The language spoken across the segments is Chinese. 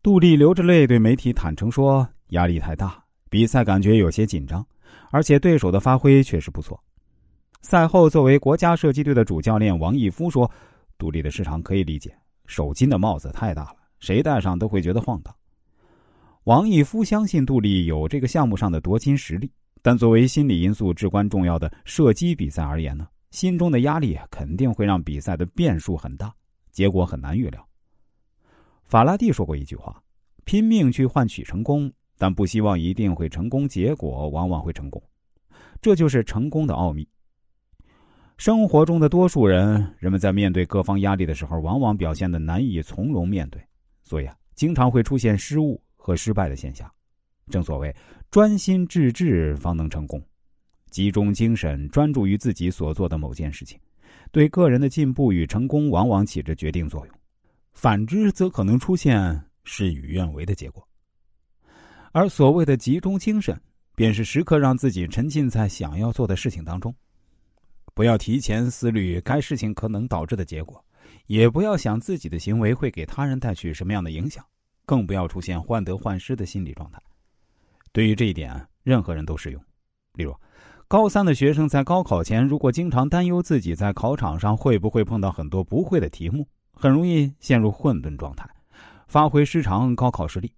杜丽流着泪对媒体坦诚说：“压力太大，比赛感觉有些紧张，而且对手的发挥确实不错。”赛后，作为国家射击队的主教练王义夫说：“杜丽的失常可以理解，手巾的帽子太大了，谁戴上都会觉得晃荡。”王义夫相信杜丽有这个项目上的夺金实力，但作为心理因素至关重要的射击比赛而言呢，心中的压力肯定会让比赛的变数很大，结果很难预料。法拉第说过一句话：“拼命去换取成功，但不希望一定会成功，结果往往会成功。”这就是成功的奥秘。生活中的多数人，人们在面对各方压力的时候，往往表现的难以从容面对，所以啊，经常会出现失误。和失败的现象，正所谓专心致志方能成功，集中精神专注于自己所做的某件事情，对个人的进步与成功往往起着决定作用。反之，则可能出现事与愿违的结果。而所谓的集中精神，便是时刻让自己沉浸在想要做的事情当中，不要提前思虑该事情可能导致的结果，也不要想自己的行为会给他人带去什么样的影响。更不要出现患得患失的心理状态。对于这一点，任何人都适用。例如，高三的学生在高考前，如果经常担忧自己在考场上会不会碰到很多不会的题目，很容易陷入混沌状态，发挥失常，高考失利。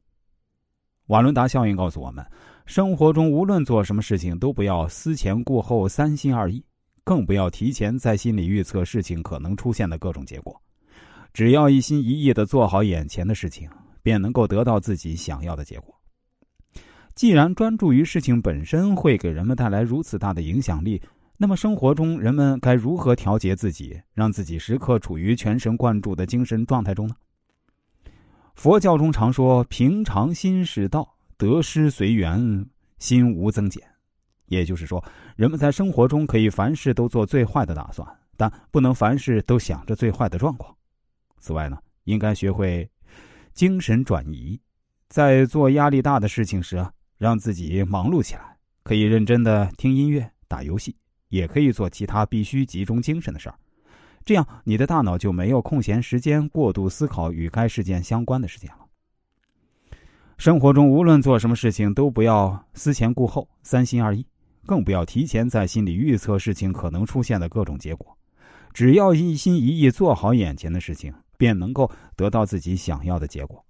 瓦伦达效应告诉我们，生活中无论做什么事情，都不要思前顾后、三心二意，更不要提前在心里预测事情可能出现的各种结果。只要一心一意的做好眼前的事情。便能够得到自己想要的结果。既然专注于事情本身会给人们带来如此大的影响力，那么生活中人们该如何调节自己，让自己时刻处于全神贯注的精神状态中呢？佛教中常说：“平常心是道，得失随缘，心无增减。”也就是说，人们在生活中可以凡事都做最坏的打算，但不能凡事都想着最坏的状况。此外呢，应该学会。精神转移，在做压力大的事情时啊，让自己忙碌起来，可以认真的听音乐、打游戏，也可以做其他必须集中精神的事儿。这样，你的大脑就没有空闲时间过度思考与该事件相关的事件了。生活中无论做什么事情，都不要思前顾后、三心二意，更不要提前在心里预测事情可能出现的各种结果。只要一心一意做好眼前的事情。便能够得到自己想要的结果。